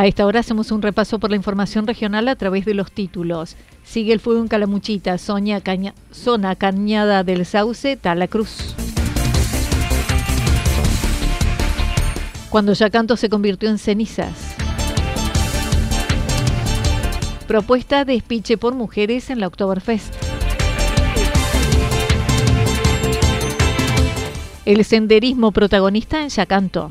A esta hora hacemos un repaso por la información regional a través de los títulos. Sigue el fuego en Calamuchita, zona Cañada del Sauce, Talacruz. Cuando Yacanto se convirtió en cenizas. Propuesta de espiche por mujeres en la Oktoberfest. El senderismo protagonista en Yacanto.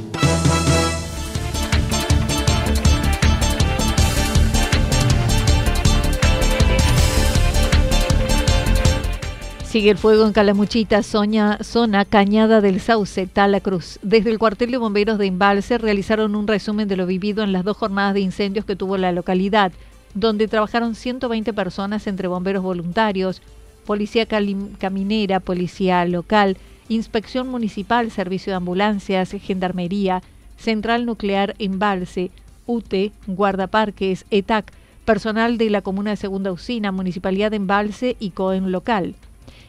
Sigue el fuego en Calamuchita, zona, zona Cañada del Sauce, Talacruz. Desde el cuartel de bomberos de Embalse realizaron un resumen de lo vivido en las dos jornadas de incendios que tuvo la localidad, donde trabajaron 120 personas entre bomberos voluntarios, policía caminera, policía local, inspección municipal, servicio de ambulancias, gendarmería, central nuclear Embalse, UTE, guardaparques, ETAC, personal de la comuna de Segunda Usina, Municipalidad de Embalse y COEN local.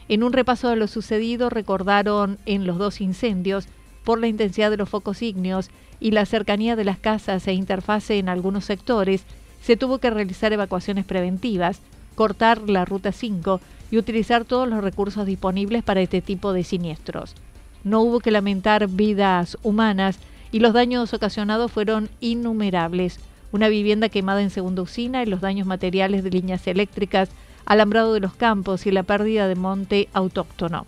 En un repaso de lo sucedido recordaron en los dos incendios por la intensidad de los focos ígneos y la cercanía de las casas e interfase en algunos sectores, se tuvo que realizar evacuaciones preventivas, cortar la ruta 5 y utilizar todos los recursos disponibles para este tipo de siniestros. No hubo que lamentar vidas humanas y los daños ocasionados fueron innumerables. Una vivienda quemada en segunda usina y los daños materiales de líneas eléctricas alambrado de los campos y la pérdida de monte autóctono.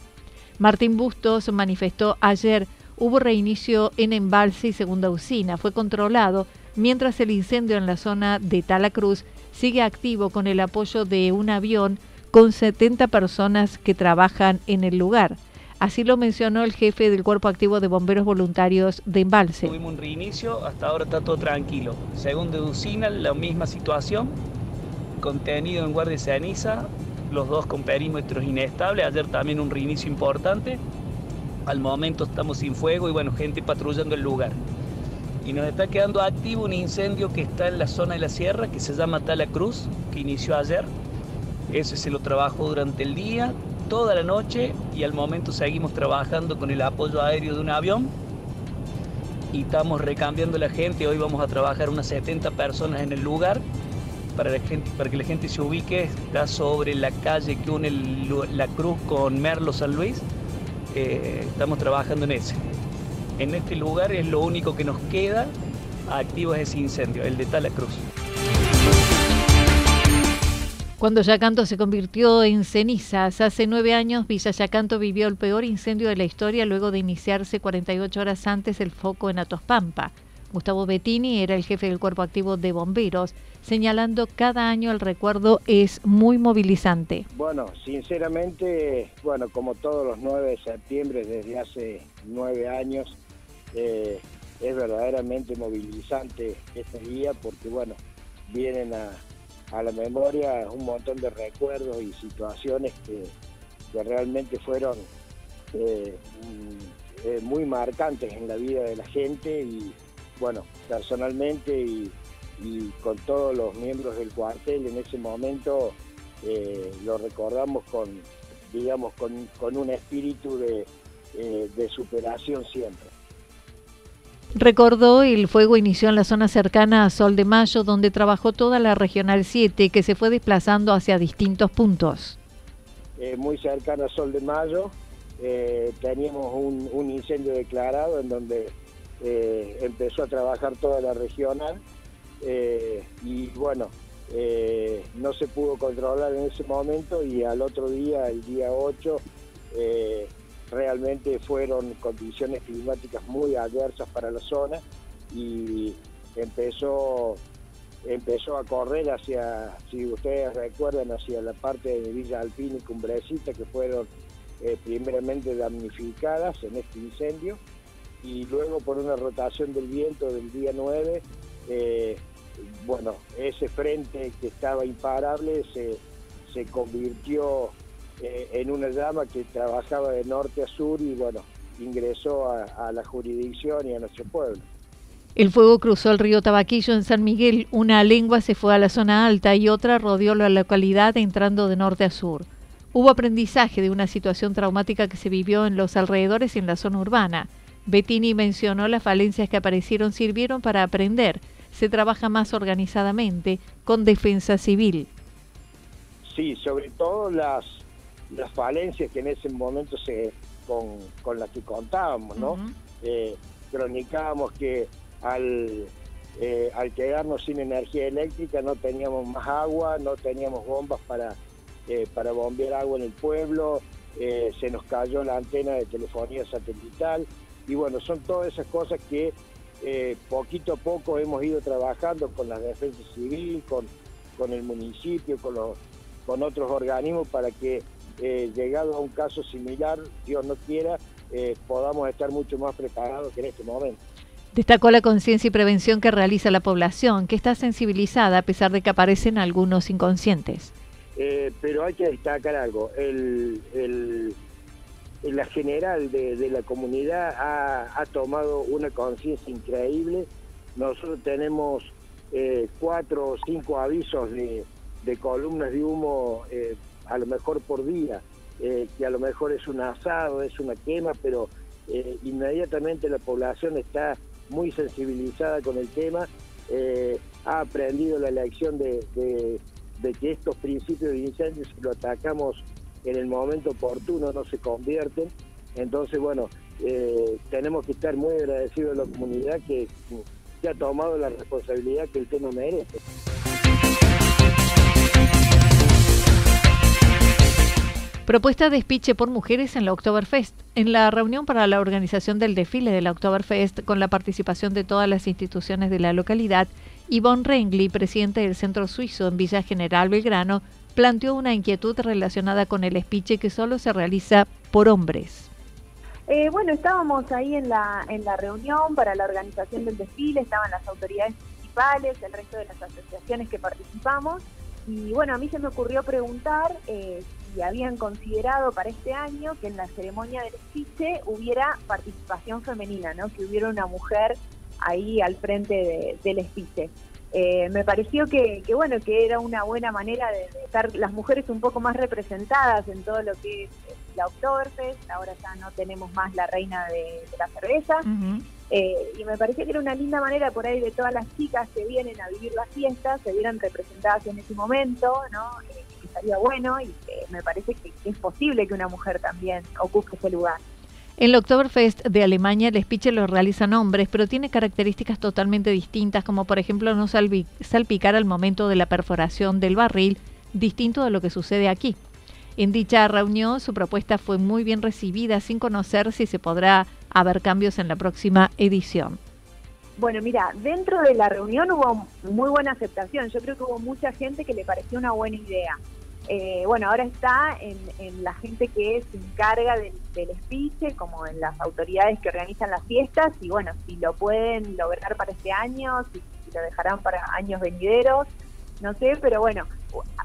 Martín Bustos manifestó ayer hubo reinicio en embalse y segunda usina. Fue controlado mientras el incendio en la zona de Talacruz sigue activo con el apoyo de un avión con 70 personas que trabajan en el lugar. Así lo mencionó el jefe del Cuerpo Activo de Bomberos Voluntarios de Embalse. Tuvimos un reinicio, hasta ahora está todo tranquilo. Segunda usina, la misma situación contenido en guardia ceniza, los dos con perímetros inestables, ayer también un reinicio importante, al momento estamos sin fuego y bueno, gente patrullando el lugar. Y nos está quedando activo un incendio que está en la zona de la sierra, que se llama Tala Cruz, que inició ayer. Ese se lo trabajó durante el día, toda la noche y al momento seguimos trabajando con el apoyo aéreo de un avión y estamos recambiando la gente. Hoy vamos a trabajar unas 70 personas en el lugar para, que la gente se ubique, está sobre la calle que une la Cruz con Merlo San Luis. Eh, estamos trabajando en ese. En este lugar es lo único que nos queda activo es ese incendio, el de Tala Cruz. Cuando Yacanto se convirtió en cenizas, hace nueve años Villa Yacanto vivió el peor incendio de la historia luego de iniciarse 48 horas antes el foco en Atospampa. Gustavo Bettini era el jefe del cuerpo activo de bomberos, señalando cada año el recuerdo es muy movilizante. Bueno, sinceramente, bueno, como todos los 9 de septiembre desde hace nueve años, eh, es verdaderamente movilizante este día porque, bueno, vienen a, la memoria un montón de recuerdos y situaciones que, realmente fueron eh, mm, eh, muy marcantes en la vida de la gente y bueno, personalmente y, con todos los miembros del cuartel en ese momento eh, lo recordamos con, digamos, con, un espíritu de, eh, de superación siempre. Recordó el fuego inició en la zona cercana a Sol de Mayo, donde trabajó toda la Regional 7, que se fue desplazando hacia distintos puntos. Eh, muy cercana a Sol de Mayo, teníamos un, un, incendio declarado en donde eh, empezó a trabajar toda la regional eh, y bueno, eh, no se pudo controlar en ese momento y al otro día, el día 8, realmente fueron condiciones climáticas muy adversas para la zona y empezó empezó a correr hacia, si ustedes recuerdan, hacia la parte de Villa Alpina y Cumbrecita, que fueron primeramente damnificadas en este incendio y luego por una rotación del viento del día 9, eh, bueno, ese frente que estaba imparable se, se convirtió eh, en una llama que trabajaba de norte a sur y bueno, ingresó a, la jurisdicción y a nuestro pueblo. El fuego cruzó el río Tabaquillo en San Miguel, una lengua se fue a la zona alta y otra rodeó la localidad entrando de norte a sur. Hubo aprendizaje de una situación traumática que se vivió en los alrededores y en la zona urbana. Bettini mencionó las falencias que aparecieron sirvieron para aprender. Se trabaja más organizadamente con defensa civil. Sí, sobre todo las, las falencias que en ese momento se con, con las que contábamos, ¿no? Eh, cronicábamos que al, eh, al quedarnos sin energía eléctrica no teníamos más agua, no teníamos bombas para, eh, para bombear agua en el pueblo, se nos cayó la antena de telefonía satelital, y bueno, son todas esas cosas que eh, poquito a poco hemos ido trabajando con la defensa civil, con, con el municipio, con, los, con otros organismos para que eh, llegado a un caso similar, Dios no quiera, eh, podamos estar mucho más preparados que en este momento. Destacó la conciencia y prevención que realiza la población, que está sensibilizada a pesar de que aparecen algunos inconscientes. pero hay que destacar algo, el, el la general de, la comunidad ha, tomado una conciencia increíble. Nosotros tenemos eh, cuatro o cinco avisos de, columnas de humo, eh, a lo mejor por día, eh, que a lo mejor es un asado, es una quema, pero inmediatamente la población está muy sensibilizada con el tema, ha aprendido la lección de, que estos principios de incendios, si lo atacamos en el momento oportuno no se convierten. Entonces, bueno, eh, tenemos que estar muy agradecidos a la comunidad que, que ha tomado la responsabilidad que el tema merece. Propuesta de despiche por mujeres en la Oktoberfest. En la reunión para la organización del desfile de la Oktoberfest, con la participación de todas las instituciones de la localidad, Yvonne Rengli, presidente del Centro Suizo en Villa General Belgrano, planteó una inquietud relacionada con el espiche que solo se realiza por hombres. Eh, bueno, estábamos ahí en la, en la reunión para la organización del desfile, estaban las autoridades municipales, el resto de las asociaciones que participamos, y bueno, a mí se me ocurrió preguntar eh, si habían considerado para este año que en la ceremonia del espiche hubiera participación femenina, ¿no? que hubiera una mujer ahí al frente del espiche. Eh, me pareció que, bueno que era una buena manera de, estar las mujeres un poco más representadas en todo lo que es la Oktoberfest, ahora ya no tenemos más la reina de, la cerveza, eh, y me pareció que era una linda manera por ahí de todas las chicas que vienen a vivir la fiesta, se vieran representadas en ese momento, ¿no? Eh, que estaría bueno y que me parece que es posible que una mujer también ocupe ese lugar. En el Oktoberfest de Alemania el speech lo realizan hombres, pero tiene características totalmente distintas, como por ejemplo no salpicar al momento de la perforación del barril, distinto de lo que sucede aquí. En dicha reunión su propuesta fue muy bien recibida sin conocer si se podrá haber cambios en la próxima edición. Bueno, mira, dentro de la reunión hubo muy buena aceptación. Yo creo que hubo mucha gente que le pareció una buena idea. Eh, bueno, ahora está en, la gente que se encarga del, del como en las autoridades que organizan las fiestas, y bueno, si lo pueden lograr para este año, si, lo dejarán para años venideros, no sé, pero bueno,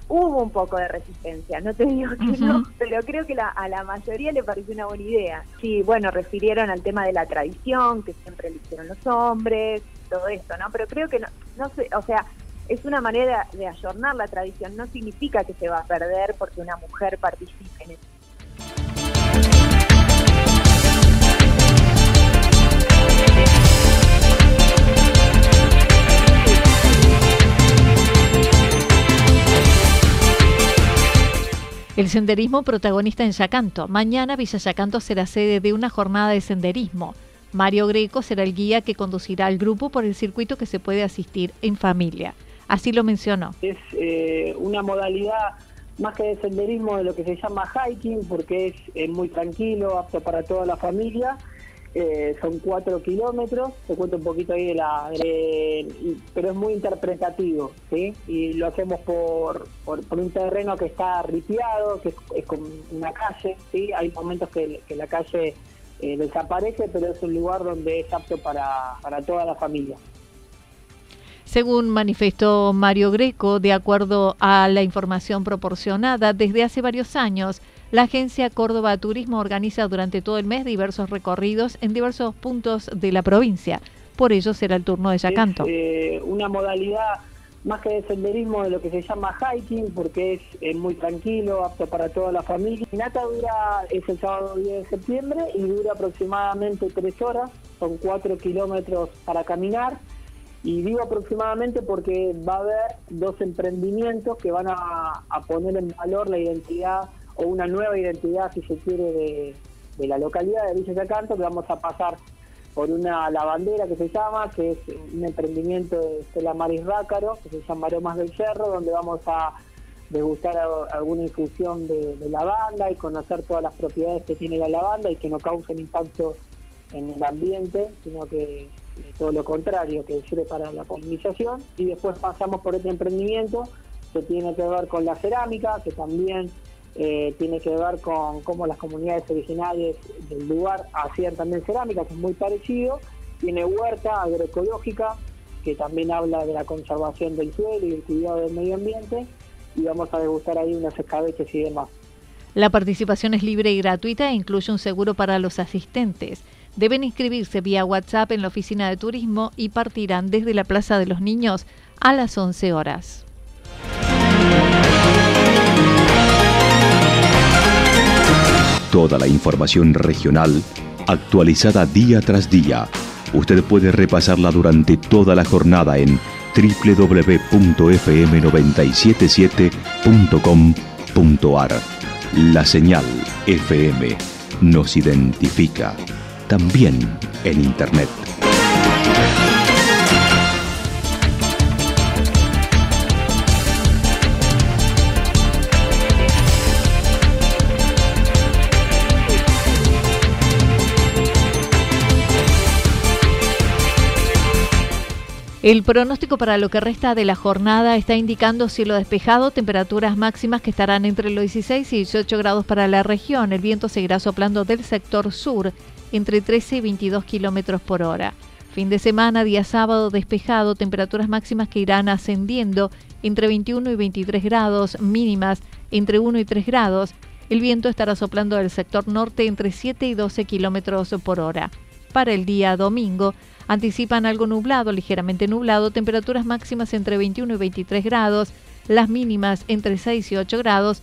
hubo un poco de resistencia, no te digo que no, pero creo que a la mayoría le pareció una buena idea. Sí, bueno, refirieron al tema de la tradición, que siempre lo hicieron los hombres, todo esto, ¿no? Pero creo que no, no sé, o sea, es una manera de ayornar la tradición, no significa que se va a perder porque una mujer participe en eso. El senderismo protagonista en Yacanto. Mañana Villa Yacanto será sede de una jornada de senderismo. Mario Greco será el guía que conducirá al grupo por el circuito que se puede asistir en familia. Así lo mencionó. Es eh, una modalidad más que de senderismo de lo que se llama hiking, porque es, muy tranquilo, apto para toda la familia. Eh, son cuatro kilómetros, te cuento un poquito ahí de la... pero es muy interpretativo, ¿sí? Y lo hacemos por, por, un terreno que está ripiado, que es, como una calle, ¿sí? Hay momentos que, la calle eh, desaparece, pero es un lugar donde es apto para, para toda la familia. Según manifestó Mario Greco, de acuerdo a la información proporcionada, desde hace varios años, la agencia Córdoba Turismo organiza durante todo el mes diversos recorridos en diversos puntos de la provincia. Por ello será el turno de Yacanto. Es, eh, una modalidad más que de senderismo de lo que se llama hiking, porque es muy tranquilo, apto para toda la familia. Nata dura, es el sábado 10 de septiembre y dura aproximadamente tres horas, son cuatro kilómetros para caminar y digo aproximadamente porque va a haber dos emprendimientos que van a, poner en valor la identidad o una nueva identidad, si se quiere, de, la localidad de Villa Yacanto, que vamos a pasar por una lavandera que se llama, que es un emprendimiento de Estela Maris Rácaro, que se llama Aromas del Cerro, donde vamos a degustar alguna infusión de, de, lavanda y conocer todas las propiedades que tiene la lavanda y que no causen impacto en el ambiente, sino que todo lo contrario, que sirve para la polinización. Y después pasamos por este emprendimiento que tiene que ver con la cerámica, que también eh, tiene que ver con cómo las comunidades originales del lugar hacían también cerámica, que es muy parecido. Tiene huerta agroecológica, que también habla de la conservación del suelo y el cuidado del medio ambiente. Y vamos a degustar ahí unas escabeches y demás. La participación es libre y gratuita e incluye un seguro para los asistentes. Deben inscribirse vía WhatsApp en la oficina de turismo y partirán desde la Plaza de los Niños a las 11 horas. Toda la información regional actualizada día tras día. Usted puede repasarla durante toda la jornada en www.fm977.com.ar. La señal FM nos identifica también en Internet. El pronóstico para lo que resta de la jornada está indicando cielo despejado, temperaturas máximas que estarán entre los 16 y 18 grados para la región. El viento seguirá soplando del sector sur entre 13 y 22 kilómetros por hora. Fin de semana, día sábado despejado, temperaturas máximas que irán ascendiendo entre 21 y 23 grados, mínimas entre 1 y 3 grados. El viento estará soplando del sector norte entre 7 y 12 kilómetros por hora. Para el día domingo, anticipan algo nublado, ligeramente nublado, temperaturas máximas entre 21 y 23 grados, las mínimas entre 6 y 8 grados